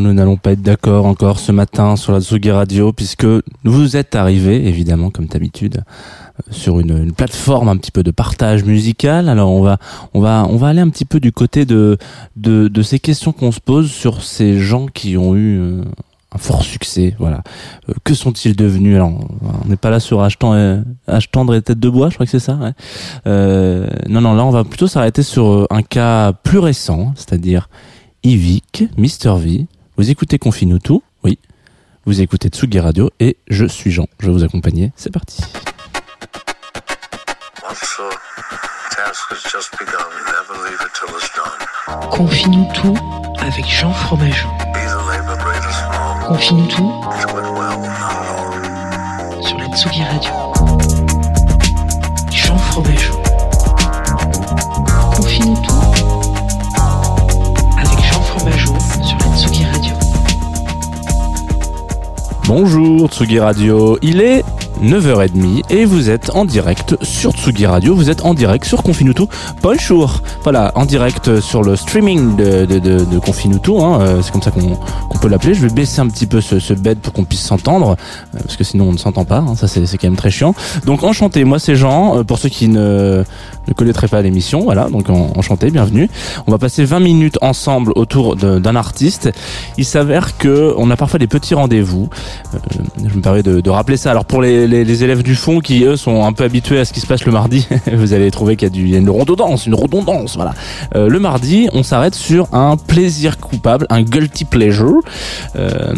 Nous n'allons pas être d'accord encore ce matin sur la Tsugi Radio puisque vous êtes arrivés, évidemment, comme d'habitude, euh, sur une, une plateforme un petit peu de partage musical. Alors on va, on va, on va aller un petit peu du côté de, de, de ces questions qu'on se pose sur ces gens qui ont eu euh, un fort succès. Voilà. Euh, que sont-ils devenus? Alors, on n'est pas là sur H tendre, H tendre et tête de bois, je crois que c'est ça. ouais. Euh, non, non, là on va plutôt s'arrêter sur un cas plus récent, c'est-à-dire Yvick, Mister V. Vous écoutez Confine tout, oui. Vous écoutez Tsugi Radio et je suis Jean. Je vais vous accompagner. C'est parti. Confine-nous tout avec Jean Fromageau. Confine-nous tout sur la Tsugi Radio. Jean Fromageau. Bonjour Tsugi Radio, il est 9h30 et vous êtes en direct sur Tsugi Radio, vous êtes en direct sur Confinutu. Bonjour Voilà, en direct sur le streaming de, de, de, de Confinutu, hein, euh, c'est comme ça qu'on peut l'appeler. Je vais baisser un petit peu ce, ce bed pour qu'on puisse s'entendre, euh, parce que sinon on ne s'entend pas, hein, ça c'est quand même très chiant. Donc enchanté, moi c'est Jean, euh, pour ceux qui ne, ne connaîtraient pas l'émission, voilà, donc en- enchanté, bienvenue. On va passer 20 minutes ensemble autour d'un artiste. Il s'avère que on a parfois des petits rendez-vous. Je me permets de, de rappeler ça. Alors pour les, les, élèves du fond qui eux sont un peu habitués à ce qui se passe le mardi, vous allez trouver qu'il y a, une redondance, une redondance. Voilà. Euh, le mardi, on s'arrête sur un plaisir coupable, un guilty pleasure, euh,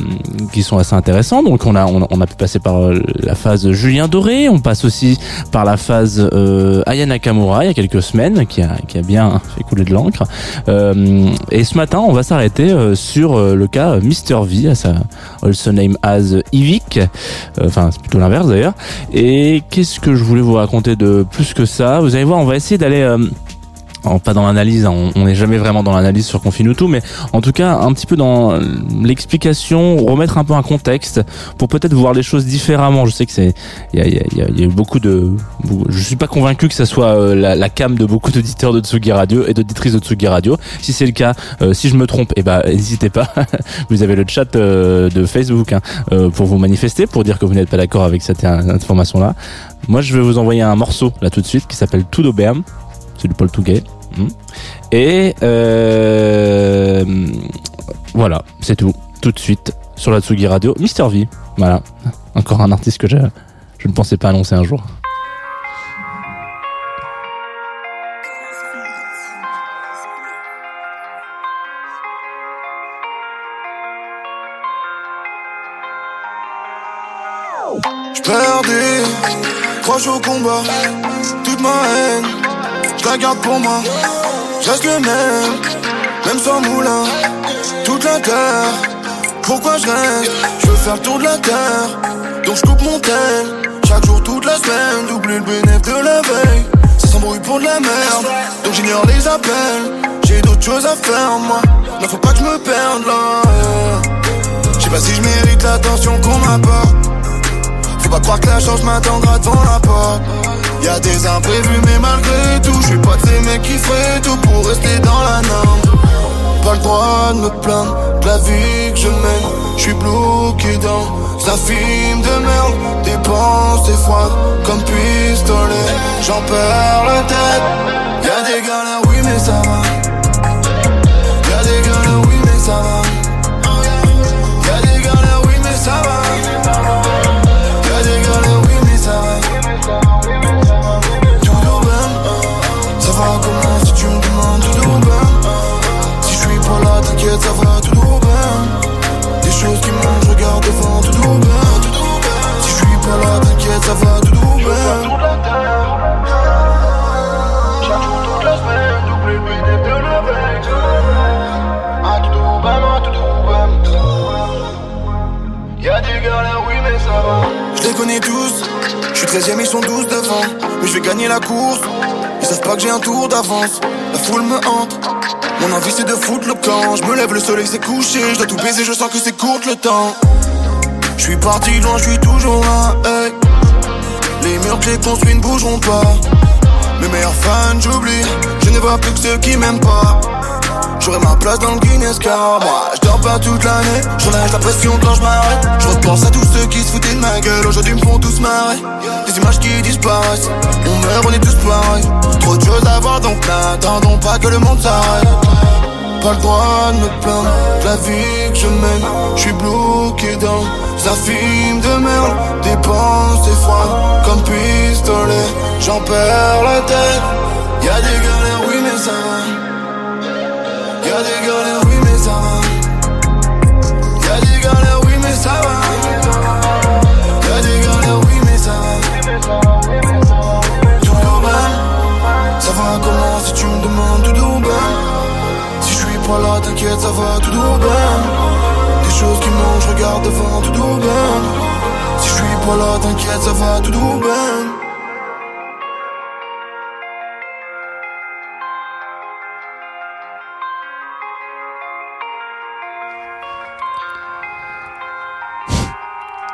qui sont assez intéressants. Donc on a on, a- pu passer par euh, la phase Julien Doré, on passe aussi par la phase euh, Aya Nakamura il y a quelques semaines, qui a qui a bien fait couler de l'encre. Et ce matin, on va s'arrêter sur le cas Mr V, à sa also name as. Euh, Enfin, c'est plutôt l'inverse Et qu'est-ce que je voulais vous raconter de plus que ça? Vous allez voir, on va essayer d'aller euh, pas dans l'analyse, hein, on n'est jamais vraiment dans l'analyse sur Confinutu, mais en tout cas un petit peu dans l'explication, remettre un peu un contexte pour peut-être voir les choses différemment. Je sais que c'est, il y a, y a- y a- eu beaucoup de, je suis pas convaincu que ça soit euh, la, la cam de beaucoup d'auditeurs de Tsugi Radio et d'auditrices de Tsugi Radio. Si c'est le cas, euh, si je me trompe, eh ben n'hésitez pas. vous avez le chat euh, de Facebook hein, euh, pour vous manifester, pour dire que vous n'êtes pas d'accord avec cette euh, information-là. Moi, je vais vous envoyer un morceau là tout de suite qui s'appelle Tout d'Auberme. C'est du Paul Touguet. Hmm. Et euh, voilà, c'est tout. Tout de suite sur la Tsugi Radio, Mister V. Voilà, encore un artiste que je, je ne pensais pas annoncer un jour. Perdu, proche au combat, toute ma haine, je la garde pour moi. Je reste le même, même sans moulin, toute la terre. Pourquoi je reste Je veux faire le tour de la terre, donc je coupe mon tel. Chaque jour, toute la semaine, doubler le bénéfice de la veille. Ça s'embrouille pour de la merde, donc j'ignore les appels. J'ai d'autres choses à faire, moi. Non, faut pas que je me perde là. Je sais pas si je mérite l'attention qu'on m'apporte. Faut pas croire que la chance m'attendra devant la porte. Y'a des imprévus, mais malgré tout, je suis pas de ces mecs qui feraient tout pour rester dans la norme. Pas le droit de me plaindre de la vie que je mène. Je suis bloqué dans un film de merde. Des froides comme pistolet. J'en perds la tête. Y'a des galères, oui, mais ça va. Je les connais tous, je suis 13 e ils sont 12 devant. Mais je vais gagner la course, ils savent pas que j'ai un tour d'avance. La foule me hante, mon envie c'est de foutre le camp. Je me lève, le soleil s'est couché, je dois tout baiser, je sens que c'est court le temps. Je suis parti loin, je suis toujours là. Les murs que j'ai construits ne bougeront pas. Mes meilleurs fans, j'oublie, je ne vois plus que ceux qui m'aiment pas. J'aurai ma place dans le Guinness car moi je dors pas toute l'année. J'enlève la pression quand je m'arrête. Je repense à tous ceux qui se foutaient de ma gueule. Aujourd'hui me font tous marrer. Des images qui disparaissent. On meurt on est tous pareils. Trop de choses à voir donc n'attendons pas que le monde s'arrête. Pas le droit de me plaindre. La vie que je mène Je suis bloqué dans un film de merde. Des pensées froides comme pistolet. J'en perds la tête. Y'a des galères oui mais ça va Y'a des galères, oui, mais ça va. Y'a des galères, oui, mais ça va. Y'a des galères, oui, mais ça va. Tout urbain, ça va comment si tu me demandes tout urbain Si je suis pas là, t'inquiète, ça va tout bien. Des choses qui mangent, je regarde devant tout bien. Si je suis pas là, t'inquiète, ça va tout bien.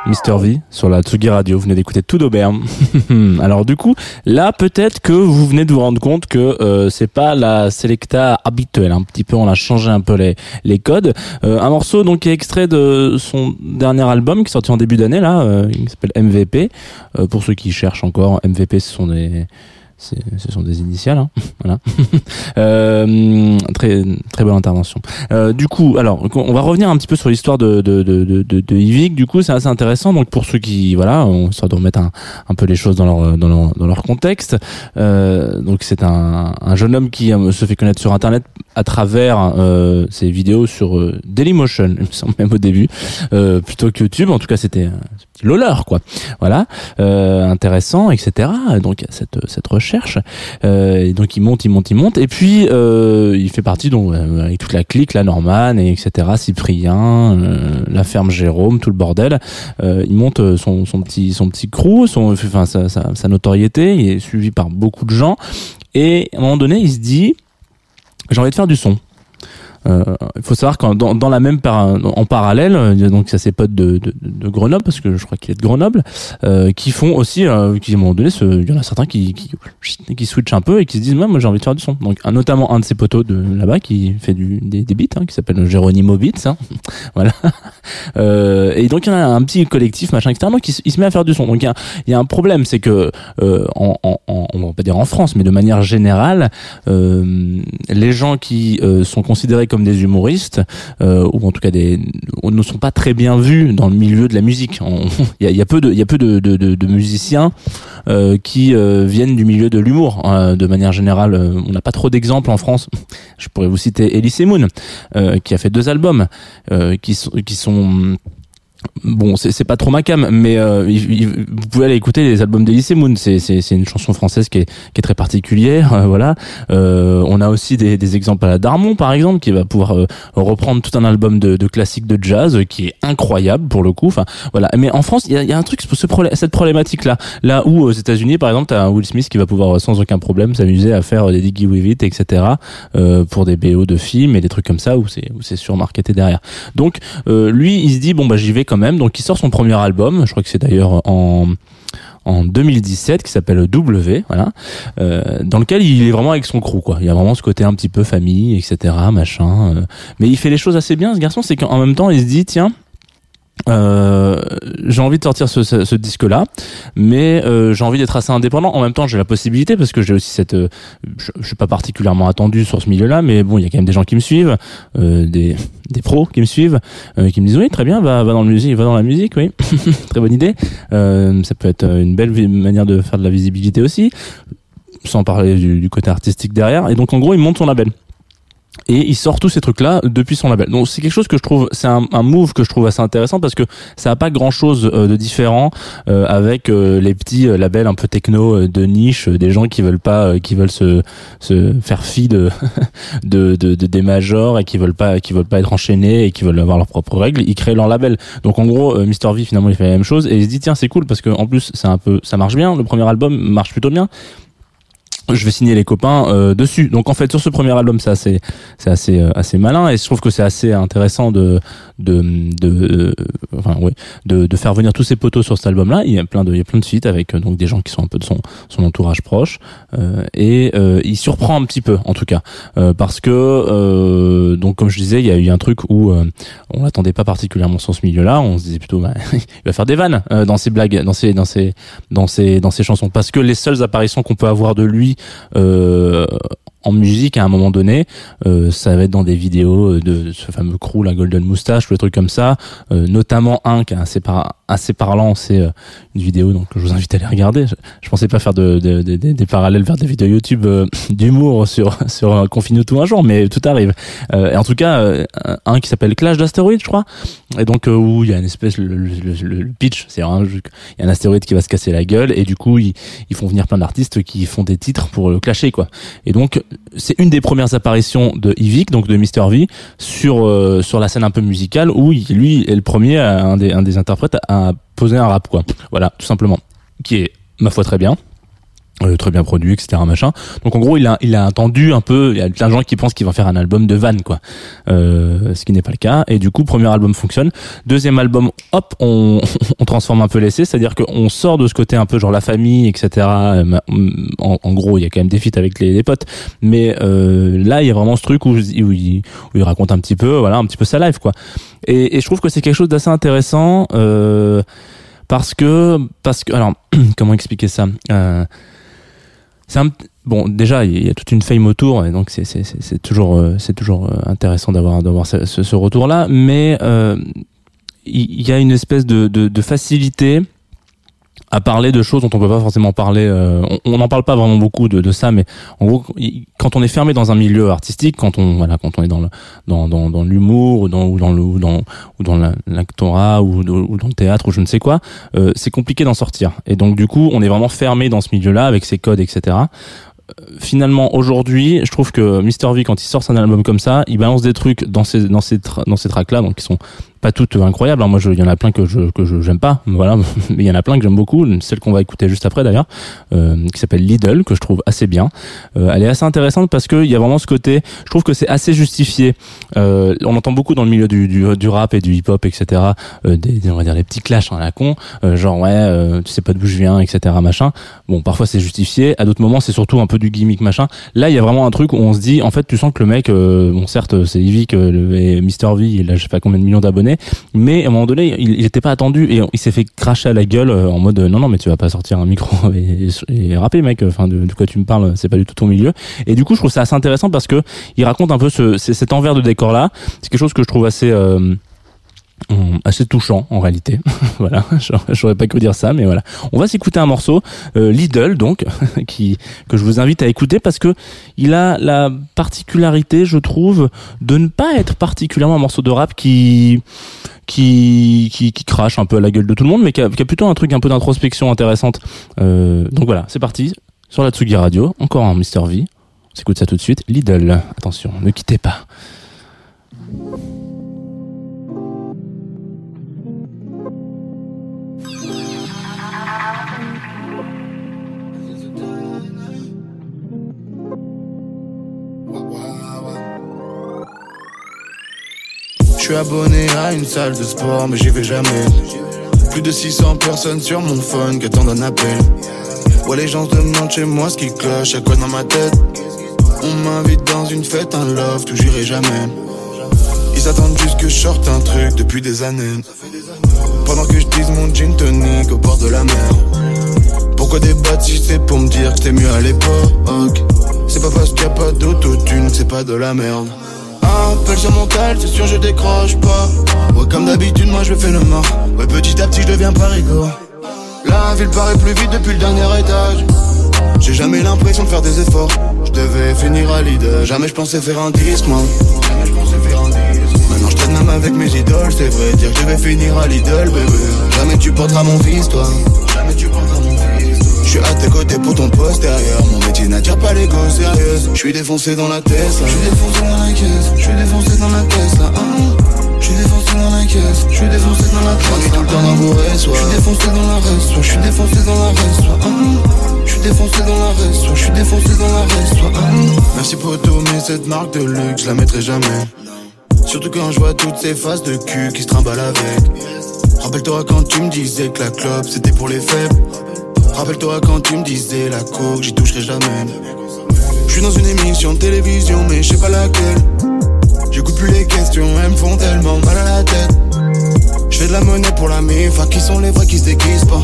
Mister V sur la Tsugi Radio. Vous venez d'écouter tout d'Aubert. Alors du coup, là peut-être que vous venez de vous rendre compte que euh, c'est pas la Selecta habituelle. Un petit peu, on a changé un peu les les codes. Euh, un morceau donc qui est extrait de son dernier album qui est sorti en début d'année là, euh, s'appelle MVP. Euh, pour ceux qui cherchent encore, MVP ce sont des ce sont des initiales, hein. voilà. Euh, très très bonne intervention. Euh, du coup, alors on va revenir un petit peu sur l'histoire de de de de, de, Yvick. Du coup, c'est assez intéressant. Donc pour ceux qui voilà, on essaie de remettre un, peu les choses dans leur dans leur, dans leur contexte. Euh, donc c'est un, un jeune homme qui euh, se fait connaître sur Internet à travers euh, ses vidéos sur euh, Dailymotion, il me semble même au début, plutôt que YouTube. En tout cas, c'était loleur quoi. Voilà, euh, intéressant, etc. Donc il y a cette cette recherche. Euh, et donc il monte, il monte, il monte. Et puis euh, il fait partie donc avec toute la clique, la Norman, et etc. Cyprien, la ferme Jérôme, tout le bordel. Il monte son, son petit son petit crew, son enfin sa, sa, sa notoriété. Il est suivi par beaucoup de gens. Et à un moment donné, il se dit j'ai envie de faire du son. Euh, Il faut savoir qu'en dans, dans la même par, en parallèle, euh, il y a donc ça ses potes de, de, de Grenoble parce que je crois qu'il est de Grenoble, euh, qui font aussi, qui à un moment donné, il y en a certains qui qui, qui switchent un peu et qui se disent ouais, moi j'ai envie de faire du son. Donc notamment un de ses potos de là-bas qui fait du des, des beats, hein, qui s'appelle Geronimo Beats, hein. voilà. Euh, et donc il y en a un petit collectif machin etc. Donc il, se- il met à faire du son. Donc il y a, il y a un problème, c'est que euh, en, en, on va pas dire en France, mais de manière générale, euh, les gens qui sont considérés comme des humoristes euh, ou en tout cas des ne sont pas très bien vus dans le milieu de la musique. Il y a, peu de il y a peu de, musiciens euh, qui euh, viennent du milieu de l'humour. hein. de manière générale, euh, on n'a pas trop d'exemples en France. Je pourrais vous citer Elise Moon qui a fait deux albums qui qui sont Bon, c'est pas trop ma cam, mais euh, il- il- vous pouvez aller écouter les albums d'Elysée Moon. C'est c'est une chanson française qui est qui est très particulière, euh, voilà. Euh, on a aussi des des exemples à la Darmon, par exemple, qui va pouvoir euh, reprendre tout un album de de classiques de jazz euh, qui est incroyable pour le coup. Enfin, voilà. Mais en France, il y a y a un truc ce problème, cette problématique là, là où aux États-Unis, par exemple, t'as Will Smith qui va pouvoir sans aucun problème s'amuser à faire des Diggy With It, etc. pour des BO de films et des trucs comme ça où c'est où c'est surmarketé derrière. Donc lui, il se dit bon bah j'y vais quand même. Donc il sort son premier album. Je crois que c'est d'ailleurs en en 2017 qui s'appelle W, voilà, euh, dans lequel il est vraiment avec son crew, quoi. Il y a vraiment ce côté un petit peu famille, etc., machin. euh. mais il fait les choses assez bien, ce garçon, c'est qu'en même temps, il se dit, tiens, euh, j'ai envie de sortir ce, ce, ce disque-là, mais euh, j'ai envie d'être assez indépendant. En même temps, j'ai la possibilité parce que j'ai aussi cette, euh, je, je suis pas particulièrement attendu sur ce milieu-là, mais bon, il y a quand même des gens qui me suivent, euh, des des pros qui me suivent, euh, qui me disent oui, très bien, va va dans le musique, va dans la musique, oui, très bonne idée. Ça peut être une belle manière de faire de la visibilité aussi, sans parler du, du côté artistique derrière. Et donc en gros, il monte son label. Et il sort tous ces trucs là depuis son label. Donc c'est quelque chose que je trouve c'est un, un move que je trouve assez intéressant parce que ça a pas grand chose de différent euh, avec euh, les petits euh, labels un peu techno euh, de niche euh, des gens qui veulent pas euh, qui veulent se se faire fi de de, de, de- des majors et qui veulent pas qui veulent pas être enchaînés et qui veulent avoir leurs propres règles ils créent leur label. Donc en gros euh, Mr V finalement il fait la même chose et il se dit tiens c'est cool parce que en plus c'est un peu ça marche bien. Le premier album marche plutôt bien je vais signer les copains euh, dessus. Donc en fait sur ce premier album c'est assez c'est assez euh, assez malin et je trouve que c'est assez intéressant de de de euh, enfin oui de de faire venir tous ces poteaux sur cet album là. Il y a plein de il y a plein de feats avec euh, donc des gens qui sont un peu de son son entourage proche euh, et euh, il surprend un petit peu en tout cas parce que donc comme je disais il y a eu un truc où on l'attendait pas particulièrement sur ce milieu là. On se disait plutôt bah, il va faire des vannes dans ses blagues dans ses dans ses dans ses dans ses chansons parce que les seules apparitions qu'on peut avoir de lui euh, en musique à un moment donné, euh, ça va être dans des vidéos de ce fameux crew, la Golden Moustache, ou des trucs comme ça, euh, notamment un qui est assez, par- assez parlant, c'est euh, une vidéo donc je vous invite à aller regarder. Je, pensais pas faire de, de- de- de- des parallèles vers des vidéos YouTube euh, d'humour sur sur euh, Confine tout un jour, mais tout arrive. Euh, et en tout cas, euh, un qui s'appelle Clash d'astéroïdes, je crois, et donc euh, où il y a une espèce le, le, le- le pitch, c'est un il y a un astéroïde qui va se casser la gueule et du coup ils, ils font venir plein d'artistes qui font des titres pour le clasher quoi. Et donc c'est une des premières apparitions de Yvick, donc de Mr V, sur euh, sur la scène un peu musicale où lui est le premier, un des un des interprètes à poser un rap quoi. Voilà, tout simplement, qui est ma foi très bien. Euh, très bien produit, etc. machin. Donc en gros, il a, il a attendu un peu. Il y a plein de gens qui pensent qu'il va faire un album de van, quoi. Euh, ce qui n'est pas le cas. Et du coup, premier album fonctionne. Deuxième album, hop, on, on transforme un peu l'essai, c'est-à-dire qu'on sort de ce côté un peu genre la famille, etc. Euh, En, en gros, il y a quand même des feats avec les, les potes, mais euh, là, il y a vraiment ce truc où, où, il, où il raconte un petit peu, voilà, un petit peu sa life, quoi. Et, et je trouve que c'est quelque chose d'assez intéressant. Euh, parce que parce que alors comment expliquer ça euh, bon déjà il y a toute une fame autour et donc c'est c'est c'est toujours euh, toujours euh, intéressant d'avoir d'avoir ce, retour là mais euh, il y a une espèce de facilité à parler de choses dont on peut pas forcément parler. euh, on- n'en parle pas vraiment beaucoup de, de ça, mais en gros, quand on est fermé dans un milieu artistique, quand on voilà, quand on est dans le dans dans, dans l'humour ou dans ou dans le ou dans ou dans la- l'actorat ou, dans le théâtre ou je ne sais quoi, euh, c'est compliqué d'en sortir. Et donc du coup, on est vraiment fermé dans ce milieu-là avec ses codes, etc. Euh, Finalement, aujourd'hui, je trouve que Mr V, quand il sort un album comme ça, il balance des trucs dans ces dans ces dans ces tracks-là, donc qui sont pas toutes incroyables. hein. Moi, il y en a plein que je que je j'aime pas, voilà. Mais il y en a plein que j'aime beaucoup. Celle qu'on va écouter juste après d'ailleurs, euh, qui s'appelle Lidl, que je trouve assez bien. Euh, elle est assez intéressante parce que il y a vraiment ce côté. Je trouve que c'est assez justifié. Euh, on entend beaucoup dans le milieu du du, du rap et du hip-hop, etc. euh, des, on va dire des petits clashs à la con, euh, genre ouais, euh, tu sais pas d'où je viens, etc. Machin. Bon, parfois c'est justifié. À d'autres moments, c'est surtout un peu du gimmick machin. Là, il y a vraiment un truc où on se dit, en fait, tu sens que le mec, bon, certes, c'est Yvick et Mr V, il a je sais pas combien de millions d'abonnés, mais à un moment donné, il, il était pas attendu et il s'est fait cracher à la gueule euh, en mode, euh, non, non, mais tu vas pas sortir un micro et, et, et rapper, mec. Enfin, de, quoi tu me parles, c'est pas du tout ton milieu. Et du coup, je trouve ça assez intéressant parce que il raconte un peu ce, cet envers de décor là. C'est quelque chose que je trouve assez euh, assez touchant en réalité. voilà, j'aurais- pas cru dire ça, mais voilà. On va s'écouter un morceau, euh, Lidl donc, qui que je vous invite à écouter parce que il a la particularité, je trouve, de ne pas être particulièrement un morceau de rap qui qui, qui, crache un peu à la gueule de tout le monde, mais qui a, plutôt un truc un peu d'introspection intéressante. Euh, donc voilà, c'est parti sur la Tsugi Radio, encore un Mr V. On s'écoute ça tout de suite. Lidl, attention, ne quittez pas. Je suis abonné à une salle de sport, mais j'y vais jamais. Plus de 600 personnes sur mon phone qui attendent un appel. Ouais, les gens se demandent chez moi ce qui cloche, à quoi dans ma tête? On m'invite dans une fête, un love, tout j'irai jamais. Ils attendent juste que je sorte un truc depuis des années. Pendant que je dise mon gin tonic au bord de la mer. Pourquoi débattre si c'est pour me dire que c'était mieux à l'époque? C'est pas parce qu'il y a pas d'autotune c'est pas de la merde. Appel sur mon tel, c'est sûr je décroche pas. Ouais, comme d'habitude, moi je fais le mort. Ouais, petit à petit je deviens parigo. La ville paraît plus vite depuis le dernier étage. J'ai jamais l'impression de faire des efforts. Je devais finir à Lidl. Jamais je pensais faire un disque, moi. Jamais je pensais faire un disque. Maintenant je traîne même avec mes idoles, c'est vrai. Dire que je vais finir à Lidl, bébé. Jamais tu porteras mon fils, toi. Suis à tes côtés pour ton postérieur. Mon métier n'attire pas les gosses sérieuses. Je suis défoncé dans la Tesla. Je suis défoncé dans la caisse. Je suis défoncé dans la Tesla. Hein. Je suis défoncé dans la caisse, je suis défoncé dans la caisse. tout le temps dans vos restes, Je suis défoncé dans la reste, je suis défoncé dans la reste. Je suis défoncé dans la reste, je suis défoncé dans la reste. Merci pour tout, mais cette marque de luxe, je la mettrai jamais. Surtout quand je vois toutes ces faces de cul qui se trimballent avec. Rappelle-toi quand tu me disais que la clope c'était pour les faibles. Rappelle-toi quand tu me disais la coke, j'y toucherai jamais. Je suis dans une émission de télévision, mais je sais pas laquelle. J'écoute plus les questions, elles me font tellement mal à la tête. Je fais de la monnaie pour la mif, qui sont les vrais qui se déguisent pas.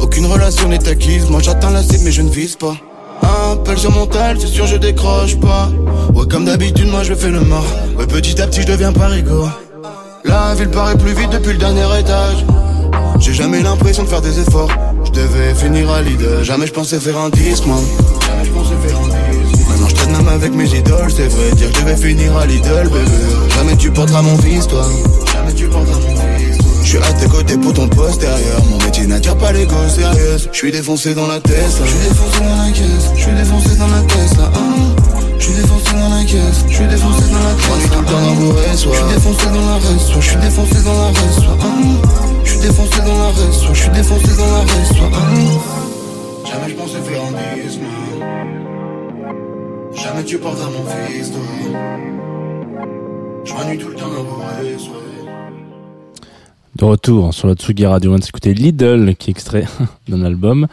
Aucune relation n'est acquise, moi j'atteins la cible mais je ne vise pas. Appel sur mon tel, c'est sûr je décroche pas. Ouais, comme d'habitude, moi je fais le mort. Ouais, petit à petit je deviens parigo. La ville paraît plus vite depuis le dernier étage. J'ai jamais l'impression de faire des efforts. Devais finir à Lidl, jamais je pensais faire un disque, moi. Jamais je pensais faire un disque. Maintenant je traîne même avec mes idoles, c'est vrai. Dire que je vais finir à Lidl, bébé. Jamais tu porteras mon fils, toi. Jamais tu porteras mon fils. Je suis à tes côtés pour ton postérieur. Mon métier n'attire pas les gosses sérieuses. Je suis défoncé dans la Tesla. Je suis défoncé dans la caisse. Je suis défoncé dans la Tesla. Hein. Je suis défoncé dans la caisse. Je suis défoncé dans la caisse. tout le temps dans Je suis défoncé dans la reste. Je suis défoncé dans la reste. Hein. Je suis défoncé dans la reste. Je suis défoncé De retour sur la Tsugi Radio, on va écouter Lidl qui est extrait d'un album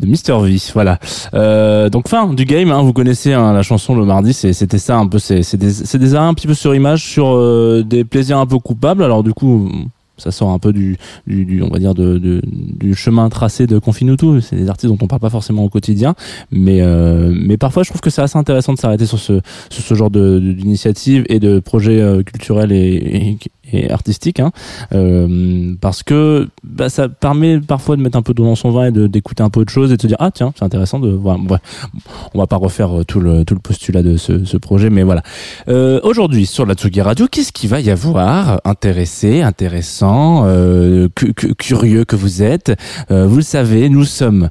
de Mr V. Voilà. Euh, donc fin du game, hein, vous connaissez hein, la chanson le mardi, c'était ça un peu, c'est des, un petit peu sur image, sur euh, des plaisirs un peu coupables. Alors du coup, ça sort un peu du, du, du on va dire de, de, du chemin tracé de Confinuto c'est des artistes dont on parle pas forcément au quotidien. Mais euh, mais parfois je trouve que c'est assez intéressant de s'arrêter sur ce sur ce genre de d'initiative et de projets euh, culturels et, et, artistiques hein, euh, parce que bah, ça permet parfois de mettre un peu d'eau dans son vin et d'écouter un peu de choses et de se dire ah tiens c'est intéressant de voir on va pas refaire euh, tout le postulat de ce, projet mais voilà euh, aujourd'hui sur la Tsugi Radio qu'est-ce qu'il va y avoir intéressé intéressant curieux que vous êtes? Vous le savez, nous sommes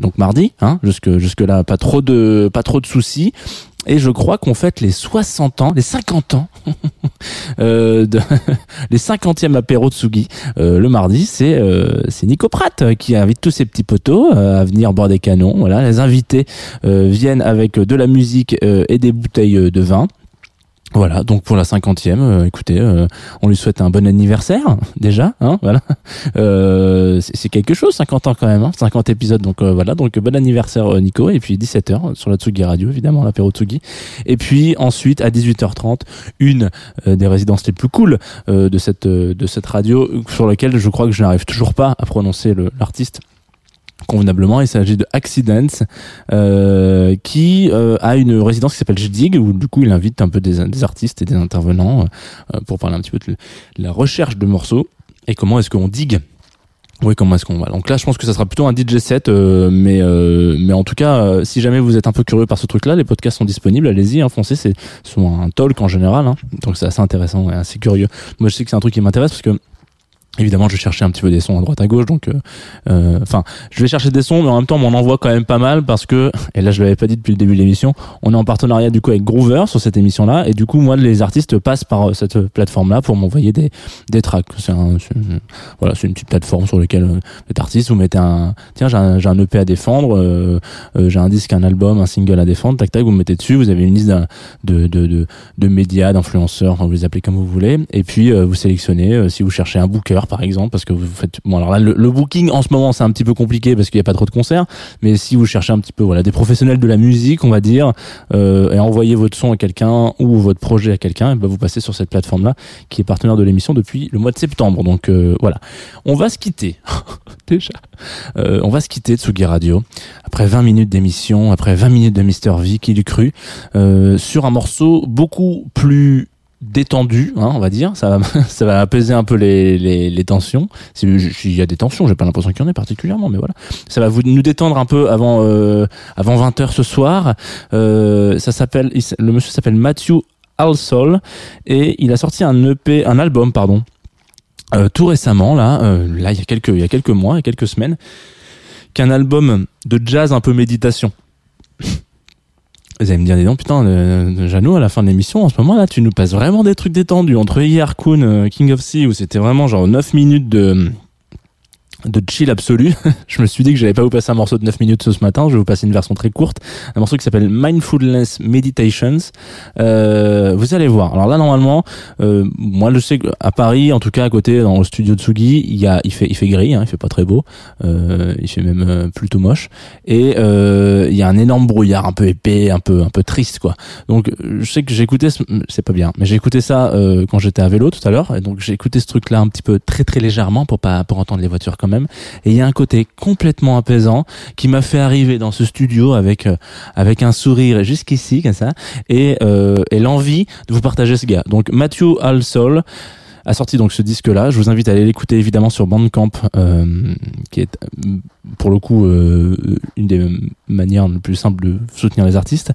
donc mardi, hein, jusque jusque là, pas trop de pas trop de soucis. Et je crois qu'on fête les 60 ans, les 50 ans, euh, les 50e apéro de Sugi. Euh, le mardi, c'est euh, c'est Nico Pratt qui invite tous ses petits potos à venir boire des canons. Voilà, les invités viennent avec de la musique et des bouteilles de vin. Voilà, donc pour la cinquantième, euh, écoutez, euh, on lui souhaite un bon anniversaire déjà, hein, voilà. Euh, c'est quelque chose, 50 ans quand même, hein, 50 épisodes, donc voilà, donc bon anniversaire Nico, et puis 17h sur la Tsugi Radio, évidemment, l'apéro Tsugi. Et puis ensuite, à 18h30, une des résidences les plus cool de cette de cette radio, sur laquelle je crois que je n'arrive toujours pas à prononcer l'artiste convenablement. Il s'agit de Accidents, euh, qui euh, a une résidence qui s'appelle JDIG, où du coup il invite un peu des, des artistes et des intervenants euh, pour parler un petit peu de la recherche de morceaux et comment est-ce qu'on digue oui, comment est-ce qu'on va Donc là, je pense que ça sera plutôt un DJ set, euh, mais euh, mais en tout cas, euh, si jamais vous êtes un peu curieux par ce truc-là, les podcasts sont disponibles. Allez-y, hein, foncez. C'est souvent un talk en général, hein, donc c'est assez intéressant et assez curieux. Moi, je sais que c'est un truc qui m'intéresse parce que Évidemment, je cherchais un petit peu des sons à droite à gauche, donc, euh, euh, enfin, je vais chercher des sons, mais en même temps, on m'en envoie quand même pas mal parce que, et là, je l'avais pas dit depuis le début de l'émission, on est en partenariat du coup avec Groover sur cette émission-là, et du coup, moi, les artistes passent par euh, cette plateforme-là pour m'envoyer des des tracks. C'est un, voilà, c'est une petite plateforme sur laquelle euh, les artistes vous mettez un, tiens, j'ai un, EP à défendre, euh, j'ai un disque, un album, un single à défendre, tac tac, vous mettez dessus, vous avez une liste de de de, de médias, d'influenceurs, vous les appelez comme vous voulez, et puis vous sélectionnez si vous cherchez un booker par exemple, parce que vous faites. Bon, alors là, le, booking en ce moment, c'est un petit peu compliqué parce qu'il n'y a pas trop de concerts. Mais si vous cherchez un petit peu, voilà, des professionnels de la musique, on va dire, euh, et envoyer votre son à quelqu'un ou votre projet à quelqu'un, ben vous passez sur cette plateforme-là qui est partenaire de l'émission depuis le mois de septembre. Donc euh, voilà, on va se quitter déjà. Euh, on va se quitter de Tsugi Radio après 20 minutes d'émission, après 20 minutes de Mister V, qui l'eût cru, sur un morceau beaucoup plus détendu, hein, on va dire. Ça va, ça va apaiser un peu les, tensions. Si- S'il y a des tensions, j'ai pas l'impression qu'il y en ait particulièrement, mais voilà. Ça va nous détendre un peu avant euh, avant 20 h ce soir. Euh, ça s'appelle, il le monsieur s'appelle Matthew Alsol et il a sorti un EP, un album, pardon, euh, tout récemment là, là il y a quelques il y a quelques mois, il y a quelques semaines, qu'un album de jazz un peu méditation. Vous allez me dire, dis donc, putain, Jeannot, à la fin de l'émission, en ce moment, là, tu nous passes vraiment des trucs détendus. Entre hier, Kun, euh, King of Sea, où c'était vraiment genre 9 minutes de, de chill absolu. je me suis dit que j'allais pas vous passer un morceau de 9 minutes ce matin. Je vais vous passer une version très courte. Un morceau qui s'appelle Mindfulness Meditations. Euh, vous allez voir. Alors là, normalement, euh, moi, je sais qu'à Paris, en tout cas, à côté, dans le studio de Sugi, il y a, il fait, il fait gris, hein, il fait pas très beau. Euh, il fait même euh, plutôt moche. Et, euh, il y a un énorme brouillard, un peu épais, un peu, un peu triste, quoi. Donc, je sais que ce- c'est pas bien, mais j'ai écouté ça euh, quand j'étais à vélo tout à l'heure. Et donc, j'ai écouté ce truc-là un petit peu très, très légèrement pour pas, pour entendre les voitures quand Et il y a un côté complètement apaisant qui m'a fait arriver dans ce studio avec, euh, avec un sourire jusqu'ici, comme ça, et, euh, et l'envie de vous partager ce gars. Donc, Matthew Alsol a sorti donc ce disque-là. Je vous invite à aller l'écouter évidemment sur Bandcamp, euh, qui est pour le coup une des manières les plus simples de soutenir les artistes.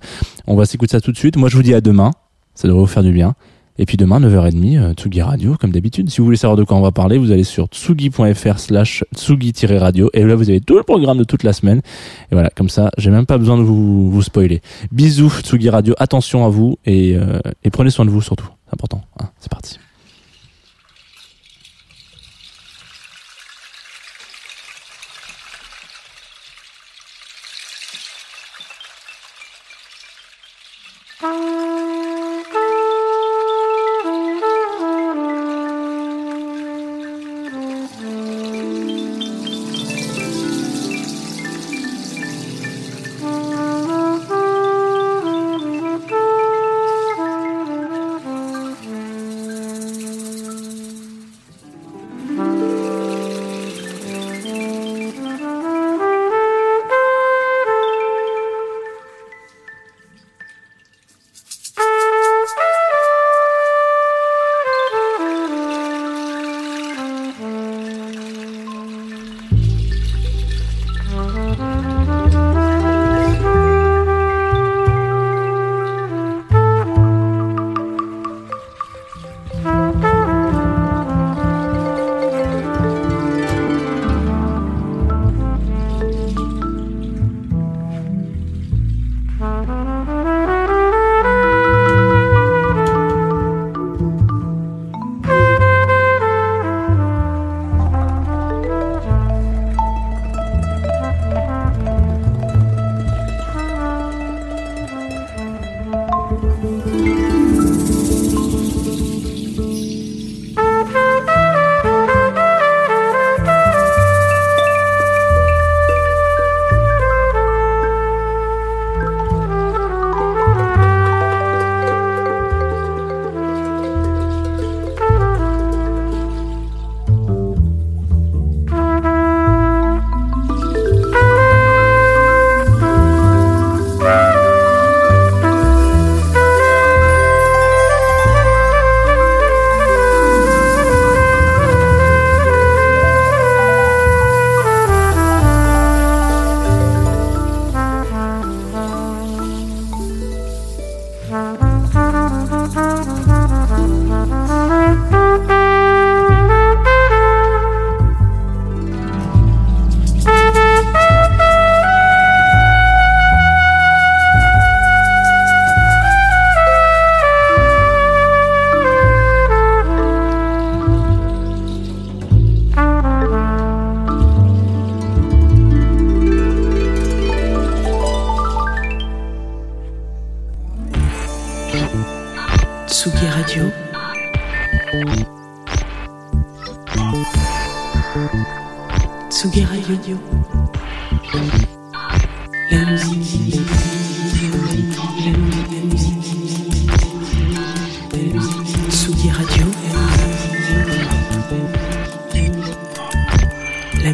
On va s'écouter ça tout de suite. Moi, je vous dis à demain. Ça devrait vous faire du bien. Et puis demain, 9h30, euh, Tsugi Radio, comme d'habitude. Si vous voulez savoir de quoi on va parler, vous allez sur tsugi.fr slash tsugi-radio. Et là, vous avez tout le programme de toute la semaine. Et voilà, comme ça, j'ai même pas besoin de vous, vous spoiler. Bisous, Tsugi Radio. Attention à vous et, euh, et prenez soin de vous surtout. C'est important. hein. C'est parti.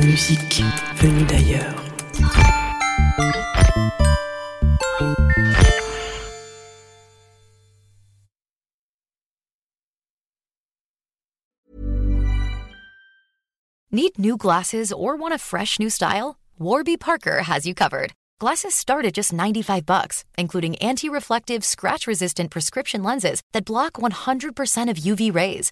musique venue d'ailleurs. Need new glasses or want a fresh new style? Warby Parker has you covered. Glasses start at just 95 bucks, including anti-reflective, scratch-resistant prescription lenses that block 100% of UV rays